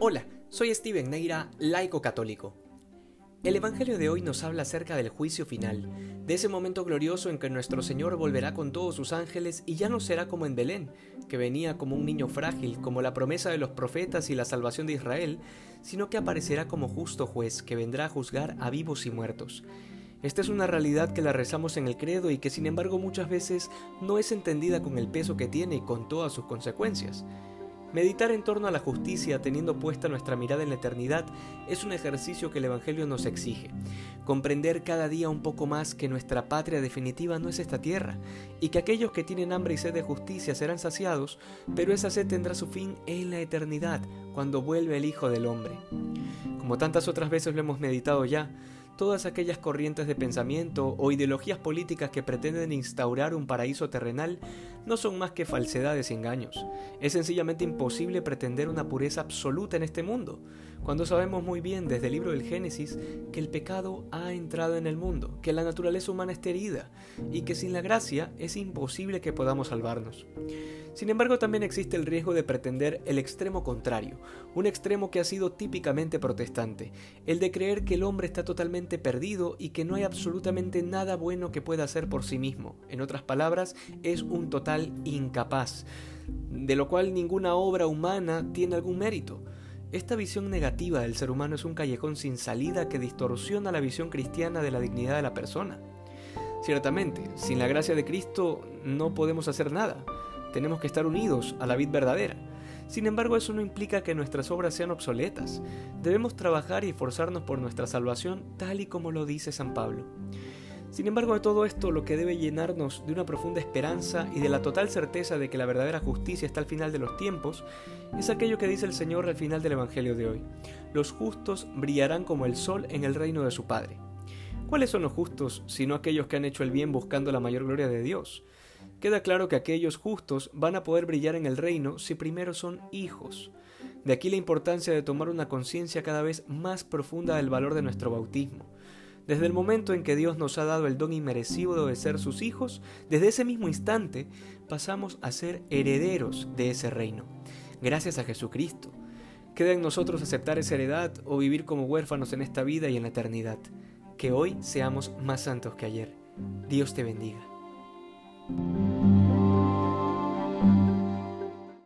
Hola, soy Steven Neira, laico católico. El Evangelio de hoy nos habla acerca del juicio final, de ese momento glorioso en que nuestro Señor volverá con todos sus ángeles y ya no será como en Belén, que venía como un niño frágil, como la promesa de los profetas y la salvación de Israel, sino que aparecerá como justo juez que vendrá a juzgar a vivos y muertos. Esta es una realidad que la rezamos en el credo y que sin embargo muchas veces no es entendida con el peso que tiene y con todas sus consecuencias. Meditar en torno a la justicia teniendo puesta nuestra mirada en la eternidad es un ejercicio que el Evangelio nos exige. Comprender cada día un poco más que nuestra patria definitiva no es esta tierra y que aquellos que tienen hambre y sed de justicia serán saciados, pero esa sed tendrá su fin en la eternidad, cuando vuelve el Hijo del Hombre. Como tantas otras veces lo hemos meditado ya, todas aquellas corrientes de pensamiento o ideologías políticas que pretenden instaurar un paraíso terrenal no son más que falsedades y engaños. Es sencillamente imposible pretender una pureza absoluta en este mundo, cuando sabemos muy bien desde el libro del Génesis que el pecado ha entrado en el mundo, que la naturaleza humana está herida y que sin la gracia es imposible que podamos salvarnos. Sin embargo, también existe el riesgo de pretender el extremo contrario, un extremo que ha sido típicamente protestante, el de creer que el hombre está totalmente perdido y que no hay absolutamente nada bueno que pueda hacer por sí mismo. En otras palabras, es un total incapaz, de lo cual ninguna obra humana tiene algún mérito. Esta visión negativa del ser humano es un callejón sin salida que distorsiona la visión cristiana de la dignidad de la persona. Ciertamente, sin la gracia de Cristo no podemos hacer nada tenemos que estar unidos a la vid verdadera. Sin embargo, eso no implica que nuestras obras sean obsoletas. Debemos trabajar y esforzarnos por nuestra salvación tal y como lo dice San Pablo. Sin embargo, de todo esto, lo que debe llenarnos de una profunda esperanza y de la total certeza de que la verdadera justicia está al final de los tiempos, es aquello que dice el Señor al final del Evangelio de hoy. Los justos brillarán como el sol en el reino de su Padre. ¿Cuáles son los justos sino aquellos que han hecho el bien buscando la mayor gloria de Dios? Queda claro que aquellos justos van a poder brillar en el reino si primero son hijos. De aquí la importancia de tomar una conciencia cada vez más profunda del valor de nuestro bautismo. Desde el momento en que Dios nos ha dado el don inmerecido de ser sus hijos, desde ese mismo instante pasamos a ser herederos de ese reino, gracias a Jesucristo. Queda en nosotros aceptar esa heredad o vivir como huérfanos en esta vida y en la eternidad. Que hoy seamos más santos que ayer. Dios te bendiga. Thank you.